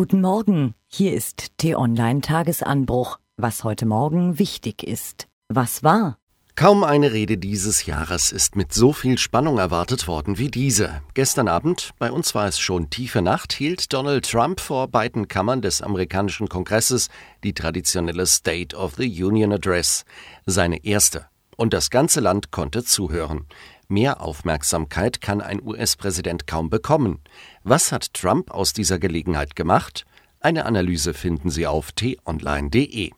Guten Morgen, hier ist T-Online Tagesanbruch, was heute Morgen wichtig ist. Was war? Kaum eine Rede dieses Jahres ist mit so viel Spannung erwartet worden wie diese. Gestern Abend, bei uns war es schon tiefe Nacht, hielt Donald Trump vor beiden Kammern des amerikanischen Kongresses die traditionelle State of the Union Address, seine erste. Und das ganze Land konnte zuhören. Mehr Aufmerksamkeit kann ein US-Präsident kaum bekommen. Was hat Trump aus dieser Gelegenheit gemacht? Eine Analyse finden Sie auf t-online.de.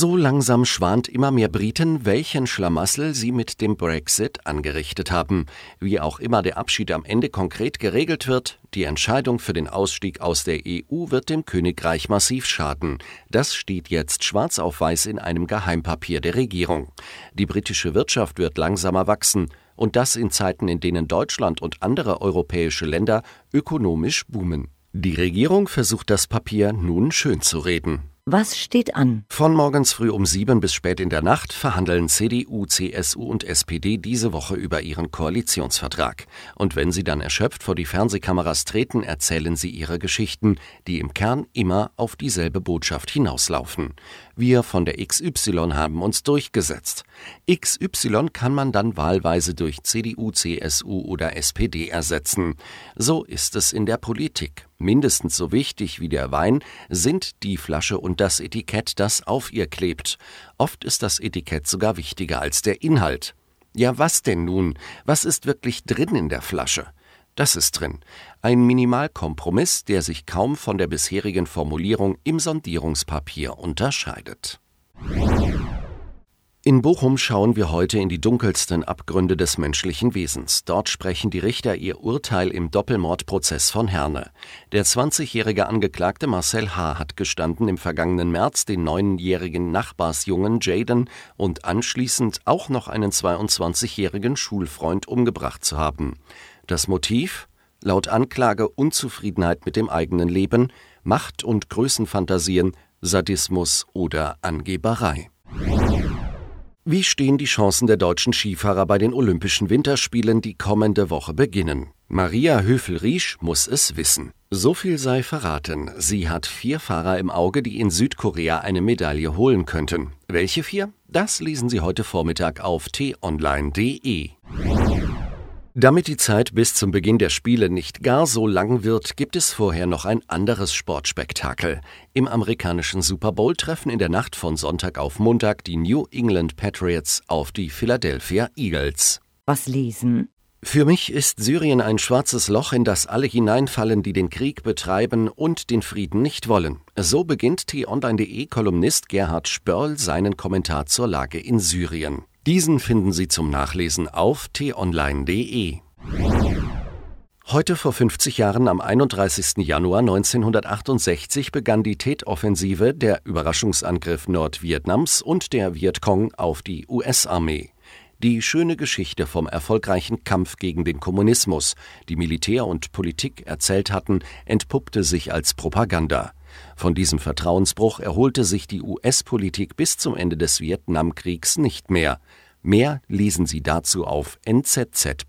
So langsam schwant immer mehr Briten, welchen Schlamassel sie mit dem Brexit angerichtet haben. Wie auch immer der Abschied am Ende konkret geregelt wird, die Entscheidung für den Ausstieg aus der EU wird dem Königreich massiv schaden. Das steht jetzt schwarz auf weiß in einem Geheimpapier der Regierung. Die britische Wirtschaft wird langsamer wachsen, und das in Zeiten, in denen Deutschland und andere europäische Länder ökonomisch boomen. Die Regierung versucht das Papier nun schön zu reden. Was steht an? Von morgens früh um sieben bis spät in der Nacht verhandeln CDU, CSU und SPD diese Woche über ihren Koalitionsvertrag. Und wenn sie dann erschöpft vor die Fernsehkameras treten, erzählen sie ihre Geschichten, die im Kern immer auf dieselbe Botschaft hinauslaufen. Wir von der XY haben uns durchgesetzt. XY kann man dann wahlweise durch CDU, CSU oder SPD ersetzen. So ist es in der Politik. Mindestens so wichtig wie der Wein sind die Flasche und das Etikett, das auf ihr klebt. Oft ist das Etikett sogar wichtiger als der Inhalt. Ja, was denn nun? Was ist wirklich drin in der Flasche? Das ist drin. Ein Minimalkompromiss, der sich kaum von der bisherigen Formulierung im Sondierungspapier unterscheidet. In Bochum schauen wir heute in die dunkelsten Abgründe des menschlichen Wesens. Dort sprechen die Richter ihr Urteil im Doppelmordprozess von Herne. Der 20-jährige Angeklagte Marcel H. hat gestanden, im vergangenen März den neunjährigen Nachbarsjungen Jaden und anschließend auch noch einen 22-jährigen Schulfreund umgebracht zu haben. Das Motiv? Laut Anklage Unzufriedenheit mit dem eigenen Leben, Macht- und Größenfantasien, Sadismus oder Angeberei. Wie stehen die Chancen der deutschen Skifahrer bei den Olympischen Winterspielen, die kommende Woche beginnen? Maria Höfel-Riesch muss es wissen. So viel sei verraten. Sie hat vier Fahrer im Auge, die in Südkorea eine Medaille holen könnten. Welche vier? Das lesen Sie heute Vormittag auf t-online.de. Damit die Zeit bis zum Beginn der Spiele nicht gar so lang wird, gibt es vorher noch ein anderes Sportspektakel. Im amerikanischen Super Bowl treffen in der Nacht von Sonntag auf Montag die New England Patriots auf die Philadelphia Eagles. Was lesen? Für mich ist Syrien ein schwarzes Loch, in das alle hineinfallen, die den Krieg betreiben und den Frieden nicht wollen. So beginnt t-online.de Kolumnist Gerhard Spörl seinen Kommentar zur Lage in Syrien. Diesen finden Sie zum Nachlesen auf t-online.de. Heute vor 50 Jahren, am 31. Januar 1968, begann die Tet-Offensive, der Überraschungsangriff Nordvietnams und der Vietcong auf die US-Armee. Die schöne Geschichte vom erfolgreichen Kampf gegen den Kommunismus, die Militär und Politik erzählt hatten, entpuppte sich als Propaganda. Von diesem Vertrauensbruch erholte sich die US-Politik bis zum Ende des Vietnamkriegs nicht mehr. Mehr lesen Sie dazu auf nzz.ch.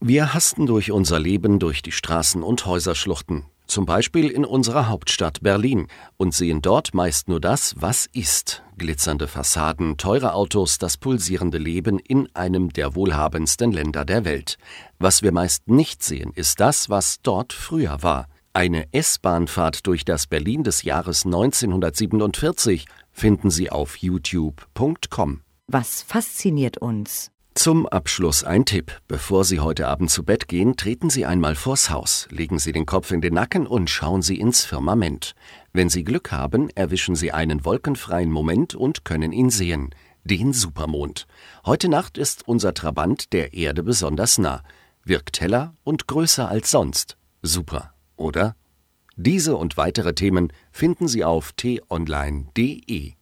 Wir hasten durch unser Leben durch die Straßen und Häuserschluchten, zum Beispiel in unserer Hauptstadt Berlin, und sehen dort meist nur das, was ist. Glitzernde Fassaden, teure Autos, das pulsierende Leben in einem der wohlhabendsten Länder der Welt. Was wir meist nicht sehen, ist das, was dort früher war. Eine S-Bahnfahrt durch das Berlin des Jahres 1947 finden Sie auf youtube.com. Was fasziniert uns? Zum Abschluss ein Tipp. Bevor Sie heute Abend zu Bett gehen, treten Sie einmal vors Haus, legen Sie den Kopf in den Nacken und schauen Sie ins Firmament. Wenn Sie Glück haben, erwischen Sie einen wolkenfreien Moment und können ihn sehen. Den Supermond. Heute Nacht ist unser Trabant der Erde besonders nah. Wirkt heller und größer als sonst. Super oder? Diese und weitere Themen finden Sie auf t-online.de.